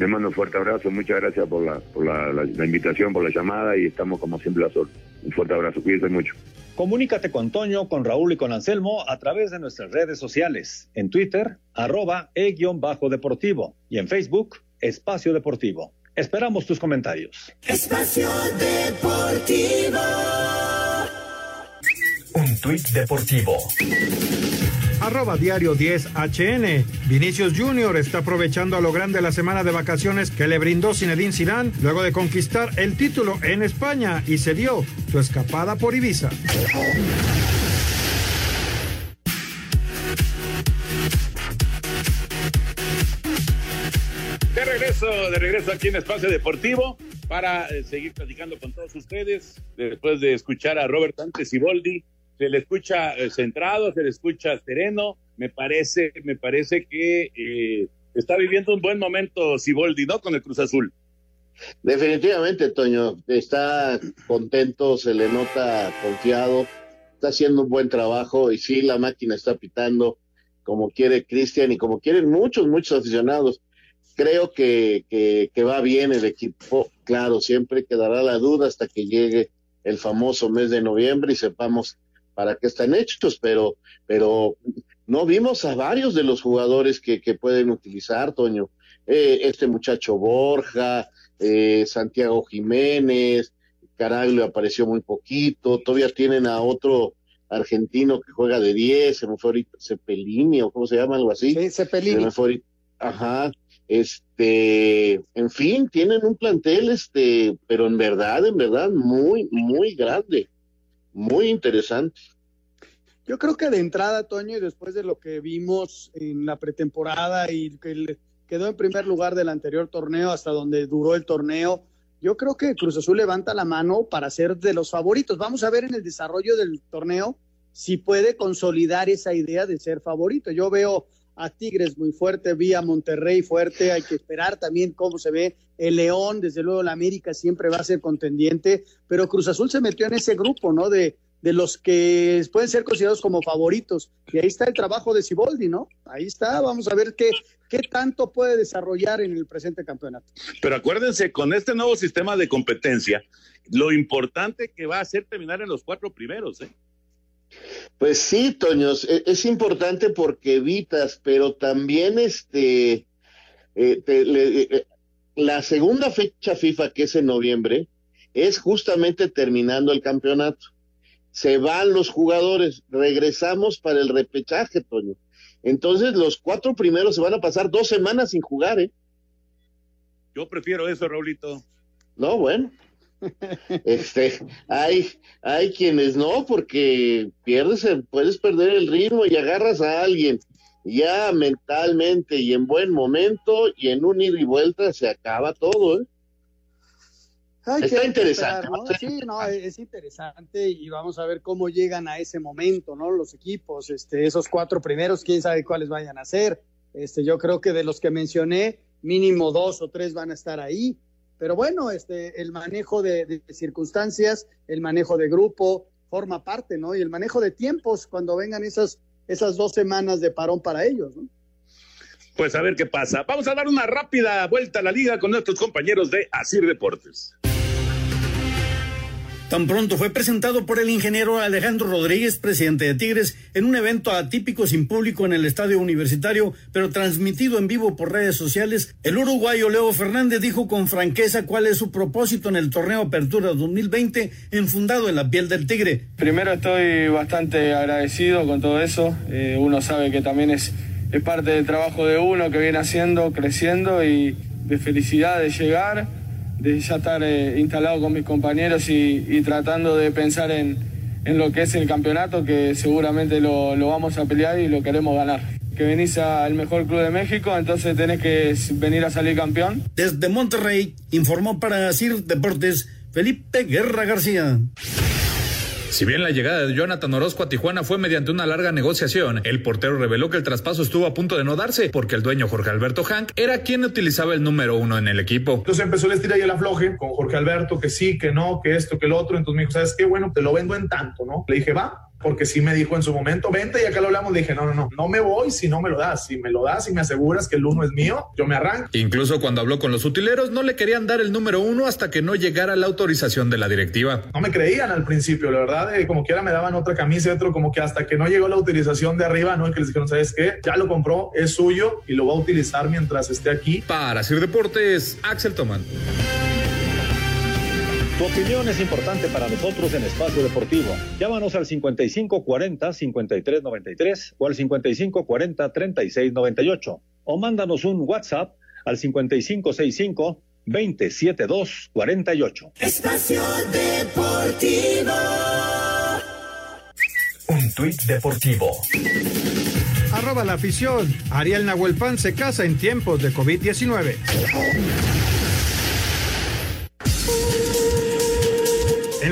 le mando un fuerte abrazo, muchas gracias por la, por la, invitación, por la llamada y estamos como siempre a sol. Un fuerte abrazo, cuídense mucho. Comunícate con Toño, con Raúl y con Anselmo a través de nuestras redes sociales. En Twitter, arroba e-deportivo y en Facebook, Espacio Deportivo. Esperamos tus comentarios. Espacio Deportivo. Un tuit deportivo arroba diario 10 HN. Vinicius Jr. está aprovechando a lo grande la semana de vacaciones que le brindó Zinedine Zidane luego de conquistar el título en España y se dio su escapada por Ibiza. De regreso, aquí en Espacio Deportivo para eh, seguir platicando con todos ustedes después de escuchar a Robert Antes y Boldi se le escucha eh, centrado, se le escucha sereno. Me parece, me parece que eh, está viviendo un buen momento Siboldi, ¿no? Con el Cruz Azul. Definitivamente, Toño, está contento, se le nota confiado, está haciendo un buen trabajo y sí, la máquina está pitando como quiere Cristian y como quieren muchos, muchos aficionados. Creo que, que, va bien el equipo, claro, siempre quedará la duda hasta que llegue el famoso mes de noviembre y sepamos para qué están hechos, pero, pero no vimos a varios de los jugadores que, que pueden utilizar, Toño. Eh, este muchacho Borja, eh, Santiago Jiménez, Caraglio apareció muy poquito, todavía tienen a otro argentino que juega de 10, se me fue ahorita Cepelini o cómo se llama, algo así. Sí, Cepelini. ajá, este, en fin, tienen un plantel, este, pero en verdad, en verdad, muy, muy grande, muy interesante. Yo creo que de entrada, Toño, y después de lo que vimos en la pretemporada y que quedó en primer lugar del anterior torneo hasta donde duró el torneo, yo creo que Cruz Azul levanta la mano para ser de los favoritos. Vamos a ver en el desarrollo del torneo si puede consolidar esa idea de ser favorito. Yo veo a Tigres muy fuerte, vi a Monterrey fuerte, hay que esperar también cómo se ve el León, desde luego la América siempre va a ser contendiente, pero Cruz Azul se metió en ese grupo, ¿no? De, de los que pueden ser considerados como favoritos. Y ahí está el trabajo de Siboldi, ¿no? Ahí está, vamos a ver qué, qué tanto puede desarrollar en el presente campeonato. Pero acuérdense, con este nuevo sistema de competencia, lo importante que va a ser terminar en los cuatro primeros, ¿eh? Pues sí, Toños, e, es, importante porque evitas, pero también este, eh, eh, la segunda fecha FIFA, que es en noviembre, es justamente terminando el campeonato se van los jugadores, regresamos para el repechaje, Toño. Entonces los cuatro primeros se van a pasar dos semanas sin jugar, ¿eh? Yo prefiero eso, Raulito. No, bueno. Este, hay, hay quienes no, porque pierdes, puedes perder el ritmo y agarras a alguien ya mentalmente y en buen momento y en un ida y vuelta se acaba todo, ¿eh? Está interesante. Sí, no, es interesante y vamos a ver cómo llegan a ese momento, ¿no? Los equipos, este, esos cuatro primeros, quién sabe cuáles vayan a ser. Este, yo creo que de los que mencioné, mínimo dos o tres van a estar ahí. Pero bueno, este, el manejo de, circunstancias, el manejo de grupo, forma parte, ¿no? Y el manejo de tiempos cuando vengan esas, esas dos semanas de parón para ellos, ¿no? Pues a ver qué pasa. Vamos a dar una rápida vuelta a la liga con nuestros compañeros de Asir Deportes. Tan pronto fue presentado por el ingeniero Alejandro Rodríguez, presidente de Tigres, en un evento atípico sin público en el estadio universitario, pero transmitido en vivo por redes sociales, el uruguayo Leo Fernández dijo con franqueza cuál es su propósito en el torneo Apertura 2020, enfundado en la piel del Tigre. Primero estoy bastante agradecido con todo eso. Eh, uno sabe que también es, es parte del trabajo de uno que viene haciendo, creciendo y de felicidad de llegar de ya estar eh, instalado con mis compañeros y, tratando de pensar en, lo que es el campeonato, que seguramente lo, vamos a pelear y lo queremos ganar. Que venís al mejor club de México, entonces tenés que venir a salir campeón. Desde Monterrey, informó para CIR Deportes Felipe Guerra García. Si bien la llegada de Jonathan Orozco a Tijuana fue mediante una larga negociación, el portero reveló que el traspaso estuvo a punto de no darse porque el dueño Jorge Alberto Hank era quien utilizaba el número uno en el equipo. Entonces empezó el estira y el afloje con Jorge Alberto, que sí, que no, que esto, que el otro. Entonces me dijo, ¿sabes qué? Bueno, te lo vendo en tanto, ¿no? Le dije, va, porque sí me dijo en su momento, vente y acá lo hablamos, le dije, no, no, no, no me voy si no me lo das, si me lo das y me aseguras que el uno es mío, yo me arranco. Incluso cuando habló con los utileros, no le querían dar el número uno hasta que no llegara la autorización de la directiva. No me creían al principio, la verdad, eh, como quiera me daban otra camisa, otro, como que hasta que no llegó la autorización de arriba, no, es que les dijeron, ¿sabes qué? Ya lo compró, es suyo y lo va a utilizar mientras esté aquí. Para Sir Deportes, Axel Tomán. Tu opinión es importante para nosotros en Espacio Deportivo. Llámanos al 5540-5393 o al 5540-3698 o mándanos un WhatsApp al 5565-27248. Espacio Deportivo. Un tuit deportivo. Arroba la afición. Ariel Nahuelpan se casa en tiempos de COVID-19.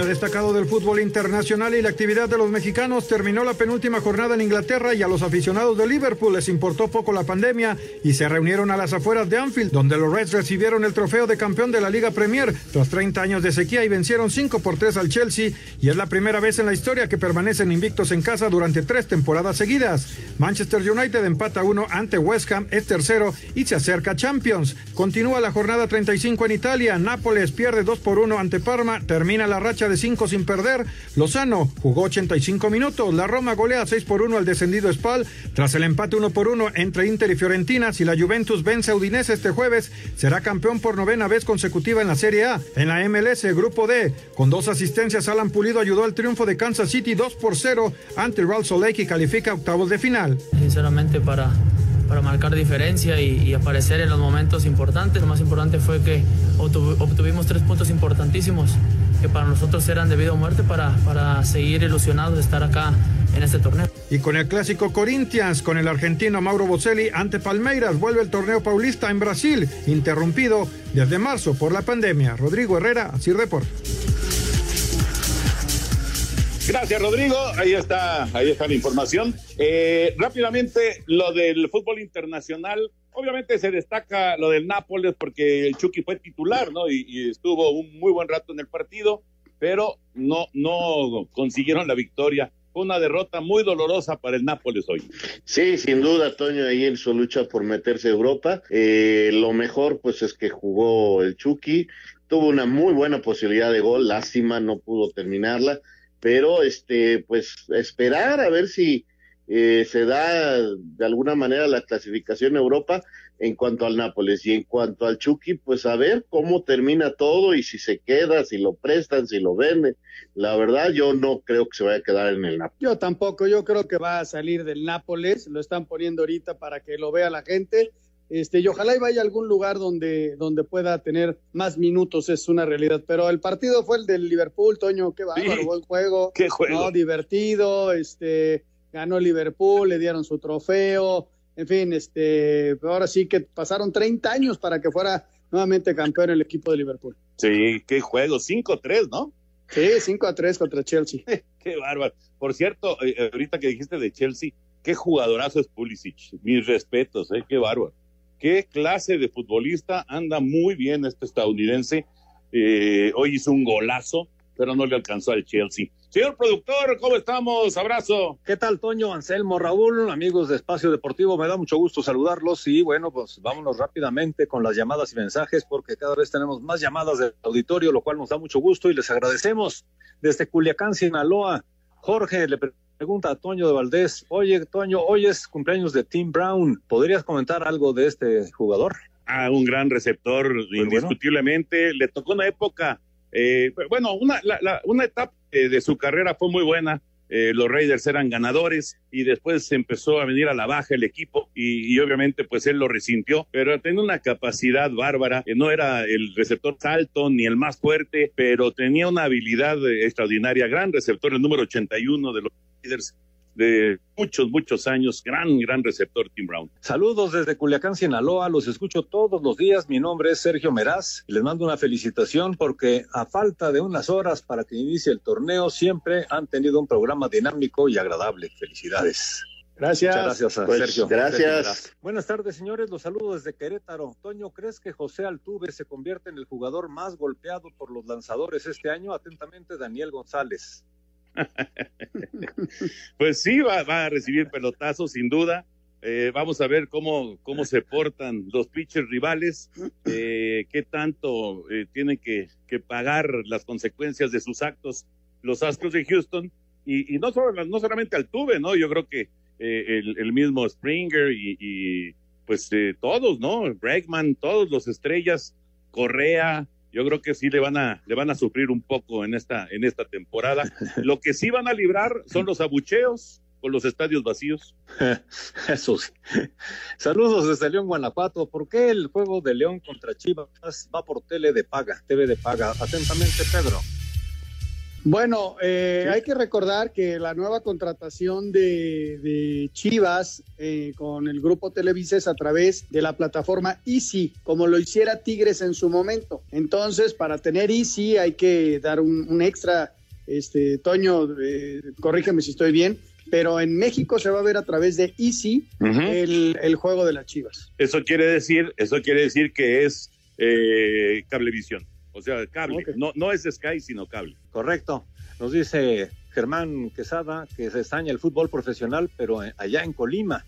Destacado del fútbol internacional y la actividad de los mexicanos, terminó la penúltima jornada en Inglaterra y a los aficionados de Liverpool les importó poco la pandemia y se reunieron a las afueras de Anfield, donde los Reds recibieron el trofeo de campeón de la Liga Premier tras 30 años de sequía y vencieron 5 por 3 al Chelsea y es la primera vez en la historia que permanecen invictos en casa durante tres temporadas seguidas. Manchester United empata 1 ante West Ham, es tercero y se acerca Champions. Continúa la jornada 35 en Italia, Nápoles pierde 2 por 1 ante Parma, termina la racha de 5 sin perder. Lozano jugó 85 minutos, la Roma golea 6 por 1 al descendido Spal, tras el empate 1 por 1 entre Inter y Fiorentina, si la Juventus vence a Udinese este jueves, será campeón por novena vez consecutiva en la Serie A. En la MLS, Grupo D, con dos asistencias, Alan Pulido ayudó al triunfo de Kansas City 2 por 0 ante Real Salt Lake y califica octavos de final. Sinceramente para para marcar diferencia y, aparecer en los momentos importantes. Lo más importante fue que obtuvimos tres puntos importantísimos que para nosotros eran debido a muerte para, para seguir ilusionados de estar acá en este torneo. Y con el clásico Corinthians, con el argentino Mauro Bocelli ante Palmeiras, vuelve el torneo paulista en Brasil, interrumpido desde marzo por la pandemia. Rodrigo Herrera, Sir Deportes. Gracias, Rodrigo. Ahí está, ahí está la información. Eh, rápidamente, lo del fútbol internacional. Obviamente se destaca lo del Nápoles porque el Chucky fue titular, ¿no? Y, estuvo un muy buen rato en el partido, pero no, no consiguieron la victoria. Fue una derrota muy dolorosa para el Nápoles hoy. Sí, sin duda, Toño, ahí en su lucha por meterse a Europa. Eh, lo mejor, pues, es que jugó el Chucky. Tuvo una muy buena posibilidad de gol. Lástima, no pudo terminarla pero este, pues esperar a ver si eh, se da de alguna manera la clasificación Europa en cuanto al Nápoles y en cuanto al Chucky, pues a ver cómo termina todo y si se queda, si lo prestan, si lo venden. La verdad, yo no creo que se vaya a quedar en el Nápoles. Yo tampoco, yo creo que va a salir del Nápoles, lo están poniendo ahorita para que lo vea la gente este, y ojalá y vaya a algún lugar donde, donde pueda tener más minutos, es una realidad. Pero el partido fue el del Liverpool, Toño, qué bárbaro, buen juego. Qué juego. Divertido, este, ganó Liverpool, le dieron su trofeo, en fin, este, ahora sí que pasaron 30 años para que fuera nuevamente campeón el equipo de Liverpool. Sí, qué juego, 5-3, ¿no? Sí, 5-3 contra Chelsea. qué bárbaro. Por cierto, eh, ahorita que dijiste de Chelsea, qué jugadorazo es Pulisic. Mis respetos, ¿eh? qué bárbaro qué clase de futbolista, anda muy bien este estadounidense. Eh, hoy hizo un golazo, pero no le alcanzó al Chelsea. Señor productor, ¿cómo estamos? Abrazo. ¿Qué tal, Toño, Anselmo, Raúl, amigos de Espacio Deportivo? Me da mucho gusto saludarlos y bueno, pues vámonos rápidamente con las llamadas y mensajes porque cada vez tenemos más llamadas del auditorio, lo cual nos da mucho gusto y les agradecemos. Desde Culiacán, Sinaloa, Jorge le Pregunta a Toño de Valdés. Oye, Toño, hoy es cumpleaños de Tim Brown. ¿Podrías comentar algo de este jugador? Ah, un gran receptor, indiscutiblemente. Le tocó una época, eh, bueno, una, una etapa de su carrera fue muy buena. Eh, los Raiders eran ganadores y después se empezó a venir a la baja el equipo y, obviamente pues él lo resintió, pero tenía una capacidad bárbara, no era el receptor alto ni el más fuerte, pero tenía una habilidad extraordinaria, gran receptor, el número 81 de los Raiders de muchos, muchos años. Gran, gran receptor, Tim Brown. Saludos desde Culiacán, Sinaloa. Los escucho todos los días. Mi nombre es Sergio Meraz. Les mando una felicitación porque a falta de unas horas para que inicie el torneo, siempre han tenido un programa dinámico y agradable. Felicidades. Gracias. Muchas gracias, pues, Sergio. Gracias. Buenas tardes, señores. Los saludo desde Querétaro. Toño, ¿crees que José Altuve se convierte en el jugador más golpeado por los lanzadores este año? Atentamente, Daniel González. pues sí, va, a recibir pelotazos, sin duda. Eh, vamos a ver cómo, cómo se portan los pitchers rivales, eh, qué tanto eh, tienen que, pagar las consecuencias de sus actos los Astros de Houston. Y, no, solo, no solamente Altuve, ¿no? Yo creo que el, mismo Springer y, pues todos, ¿no? Bregman, todos los estrellas, Correa, yo creo que sí le van a le van a sufrir un poco en esta en esta temporada. Lo que sí van a librar son los abucheos con los estadios vacíos. Eso sí. Saludos desde León, Guanajuato. ¿Por qué el juego de León contra Chivas va por tele de paga, TV de paga? Atentamente, Pedro. Bueno, eh, hay que recordar que la nueva contratación de, Chivas eh, con el grupo Televisa es a través de la plataforma Easy, como lo hiciera Tigres en su momento. Entonces, para tener Easy hay que dar un, extra este Toño, eh, corrígeme si estoy bien, pero en México se va a ver a través de Easy el, el juego de las Chivas. Eso quiere decir, eso quiere decir que es eh, cablevisión. O sea, cable. No, no es Sky, sino cable. Correcto. Nos dice Germán Quesada que se extraña el fútbol profesional, pero eh, allá en Colima.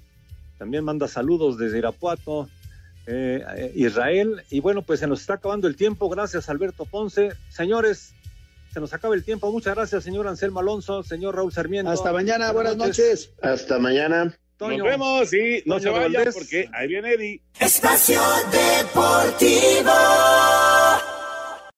También manda saludos desde Irapuato, eh, eh, Israel. Y bueno, pues se nos está acabando el tiempo. Gracias, Alberto Ponce. Señores, se nos acaba el tiempo. Muchas gracias, señor Anselmo Alonso, señor Raúl Sarmiento. Hasta mañana, buenas, noches. Hasta mañana. Nos vemos y no se vayan porque ahí viene Eddie. Espacio Deportivo.